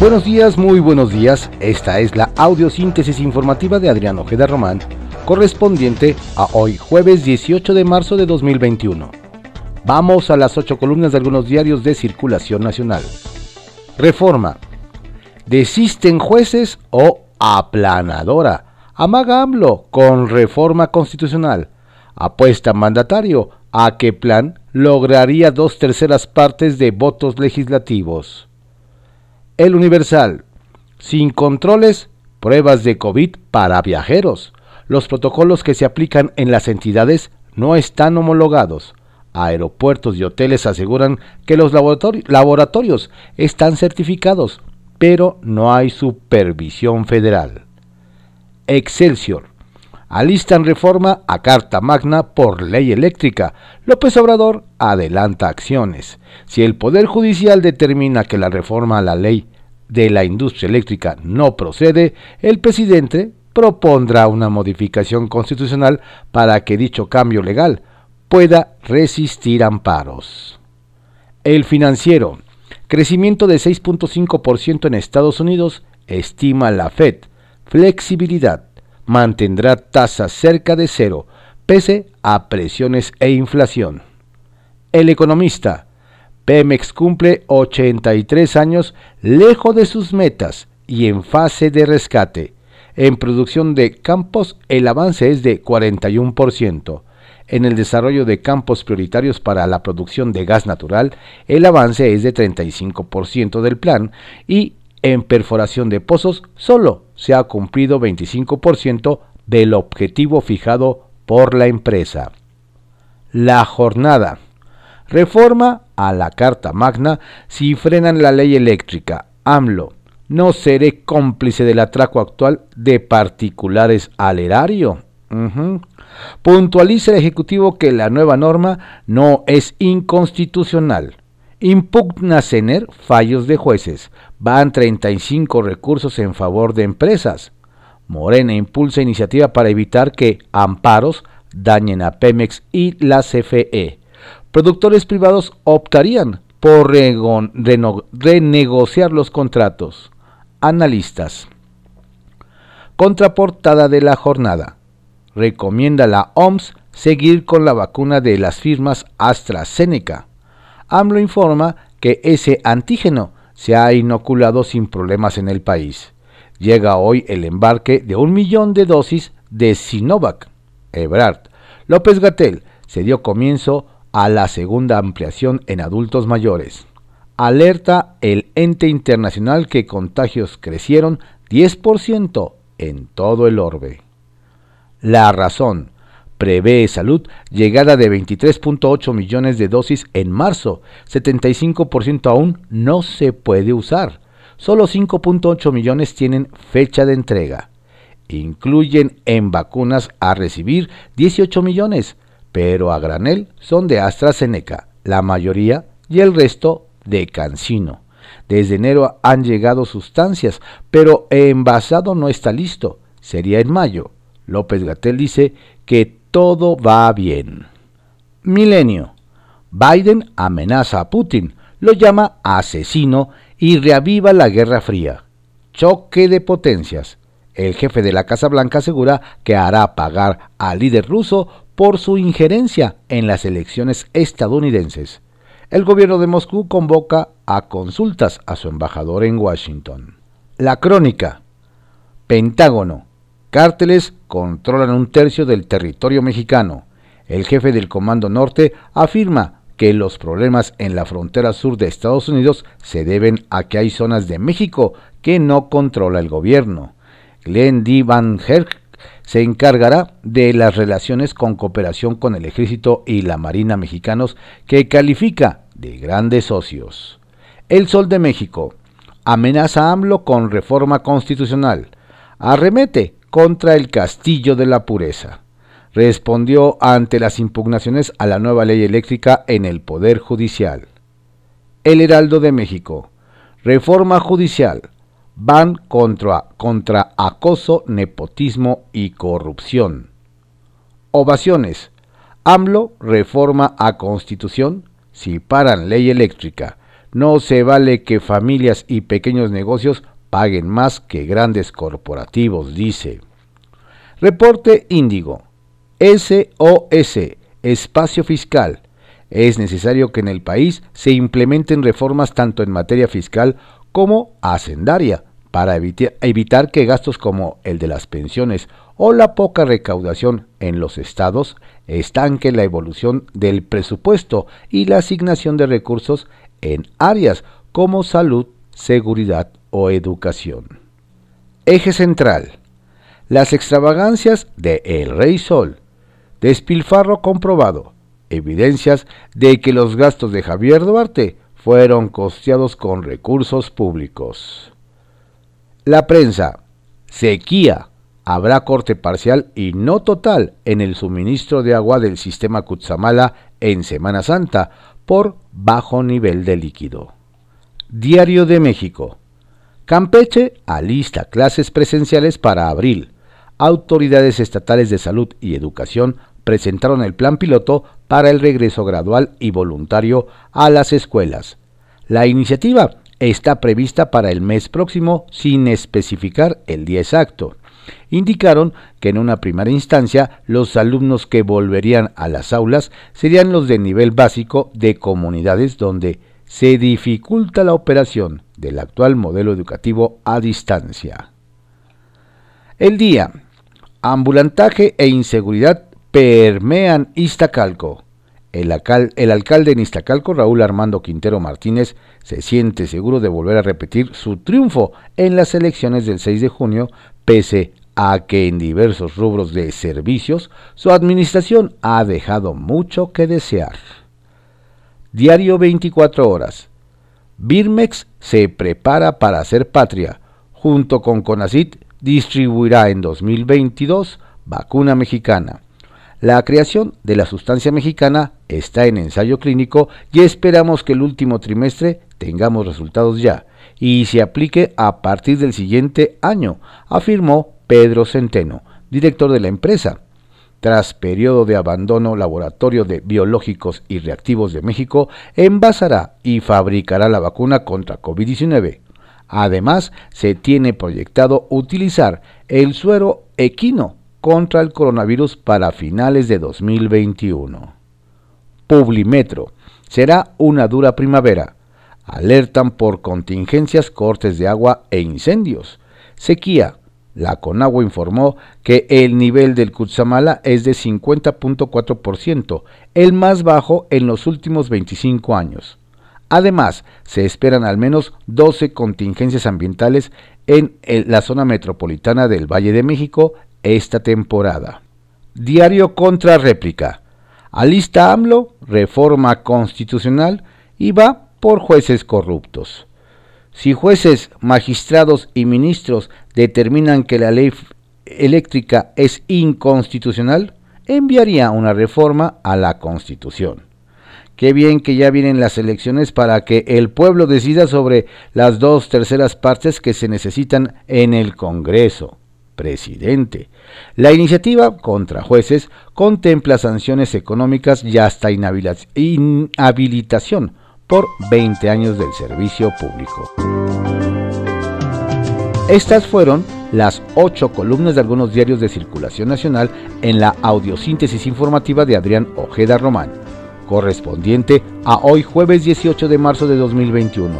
Buenos días, muy buenos días. Esta es la audiosíntesis informativa de Adrián Ojeda Román, correspondiente a hoy, jueves 18 de marzo de 2021. Vamos a las ocho columnas de algunos diarios de circulación nacional. Reforma. Desisten jueces o aplanadora. Amaga AMLO con reforma constitucional. Apuesta mandatario a que plan lograría dos terceras partes de votos legislativos. El Universal. Sin controles, pruebas de COVID para viajeros. Los protocolos que se aplican en las entidades no están homologados. Aeropuertos y hoteles aseguran que los laboratorios están certificados, pero no hay supervisión federal. Excelsior. Alistan reforma a Carta Magna por ley eléctrica. López Obrador adelanta acciones. Si el Poder Judicial determina que la reforma a la ley de la industria eléctrica no procede, el presidente propondrá una modificación constitucional para que dicho cambio legal pueda resistir amparos. El financiero. Crecimiento de 6.5% en Estados Unidos, estima la Fed. Flexibilidad mantendrá tasas cerca de cero, pese a presiones e inflación. El economista, Pemex cumple 83 años lejos de sus metas y en fase de rescate. En producción de campos el avance es de 41%. En el desarrollo de campos prioritarios para la producción de gas natural, el avance es de 35% del plan y en perforación de pozos solo se ha cumplido 25% del objetivo fijado por la empresa. La jornada. Reforma a la Carta Magna si frenan la ley eléctrica. AMLO. No seré cómplice del atraco actual de particulares al erario. Puntualiza el Ejecutivo que la nueva norma no es inconstitucional. Impugna CENER fallos de jueces. Van 35 recursos en favor de empresas. Morena impulsa iniciativa para evitar que amparos dañen a Pemex y la CFE. Productores privados optarían por renegociar los contratos. Analistas. Contraportada de la jornada. Recomienda la OMS seguir con la vacuna de las firmas AstraZeneca. AMLO informa que ese antígeno se ha inoculado sin problemas en el país. Llega hoy el embarque de un millón de dosis de Sinovac. Ebrard. López Gatel se dio comienzo a la segunda ampliación en adultos mayores. Alerta el ente internacional que contagios crecieron 10% en todo el orbe. La razón prevé salud llegada de 23.8 millones de dosis en marzo, 75% aún no se puede usar. Solo 5.8 millones tienen fecha de entrega. Incluyen en vacunas a recibir 18 millones, pero a granel son de AstraZeneca, la mayoría y el resto de Cancino. Desde enero han llegado sustancias, pero envasado no está listo. Sería en mayo. López Gatel dice que todo va bien. Milenio. Biden amenaza a Putin, lo llama asesino y reaviva la Guerra Fría. Choque de potencias. El jefe de la Casa Blanca asegura que hará pagar al líder ruso por su injerencia en las elecciones estadounidenses. El gobierno de Moscú convoca a consultas a su embajador en Washington. La crónica. Pentágono. Cárteles controlan un tercio del territorio mexicano. El jefe del Comando Norte afirma que los problemas en la frontera sur de Estados Unidos se deben a que hay zonas de México que no controla el gobierno. Glenn D. Van Herk se encargará de las relaciones con cooperación con el ejército y la marina mexicanos que califica de grandes socios. El Sol de México amenaza a AMLO con reforma constitucional. Arremete contra el castillo de la pureza. Respondió ante las impugnaciones a la nueva ley eléctrica en el Poder Judicial. El Heraldo de México. Reforma judicial. Van contra, contra acoso, nepotismo y corrupción. Ovaciones. AMLO reforma a constitución si paran ley eléctrica. no se vale que familias y pequeños negocios paguen más que grandes corporativos, dice. Reporte Índigo. SOS, Espacio Fiscal. Es necesario que en el país se implementen reformas tanto en materia fiscal como hacendaria para evitar que gastos como el de las pensiones o la poca recaudación en los estados estanque la evolución del presupuesto y la asignación de recursos en áreas como salud, seguridad o educación. Eje central. Las extravagancias de El Rey Sol. Despilfarro comprobado. Evidencias de que los gastos de Javier Duarte fueron costeados con recursos públicos. La prensa. Sequía. Habrá corte parcial y no total en el suministro de agua del sistema Cutzamala en Semana Santa por bajo nivel de líquido. Diario de México. Campeche alista clases presenciales para abril. Autoridades estatales de salud y educación presentaron el plan piloto para el regreso gradual y voluntario a las escuelas. La iniciativa está prevista para el mes próximo sin especificar el día exacto. Indicaron que en una primera instancia los alumnos que volverían a las aulas serían los de nivel básico de comunidades donde se dificulta la operación del actual modelo educativo a distancia. El día. Ambulantaje e inseguridad permean Iztacalco. El, alcalde en Iztacalco, Raúl Armando Quintero Martínez, se siente seguro de volver a repetir su triunfo en las elecciones del 6 de junio, pese a que en diversos rubros de servicios su administración ha dejado mucho que desear. Diario 24 horas. Birmex se prepara para hacer patria. Junto con Conacit distribuirá en 2022 vacuna mexicana. La creación de la sustancia mexicana está en ensayo clínico y esperamos que el último trimestre tengamos resultados ya y se aplique a partir del siguiente año, afirmó Pedro Centeno, director de la empresa. Tras periodo de abandono, Laboratorio de Biológicos y Reactivos de México envasará y fabricará la vacuna contra COVID-19. Además, se tiene proyectado utilizar el suero equino contra el coronavirus para finales de 2021. Publimetro. Será una dura primavera. Alertan por contingencias, cortes de agua e incendios. Sequía, la Conagua informó que el nivel del Cutzamala es de 50.4%, el más bajo en los últimos 25 años. Además, se esperan al menos 12 contingencias ambientales en la zona metropolitana del Valle de México esta temporada. Diario contra réplica. Alista AMLO, reforma constitucional y va por jueces corruptos. Si jueces, magistrados y ministros determinan que la ley eléctrica es inconstitucional, enviaría una reforma a la Constitución. Qué bien que ya vienen las elecciones para que el pueblo decida sobre las dos terceras partes que se necesitan en el Congreso. Presidente. La iniciativa contra jueces contempla sanciones económicas y hasta inhabilitación por 20 años del servicio público. Estas fueron las ocho columnas de algunos diarios de circulación nacional en la audiosíntesis informativa de Adrián Ojeda Román, correspondiente a hoy jueves 18 de marzo de 2021.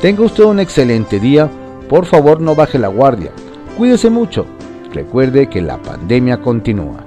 Tenga usted un excelente día, por favor no baje la guardia, cuídese mucho, recuerde que la pandemia continúa.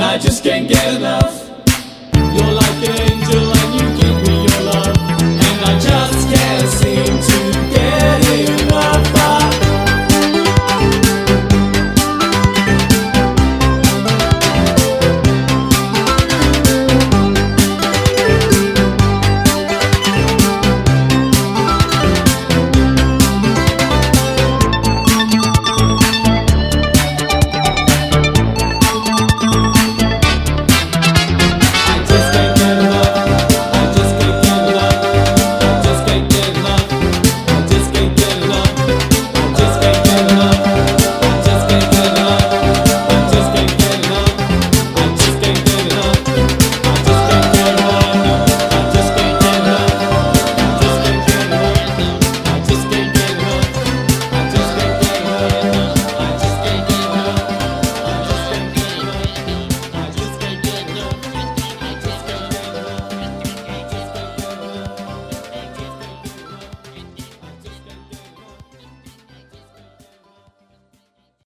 I just can't get enough,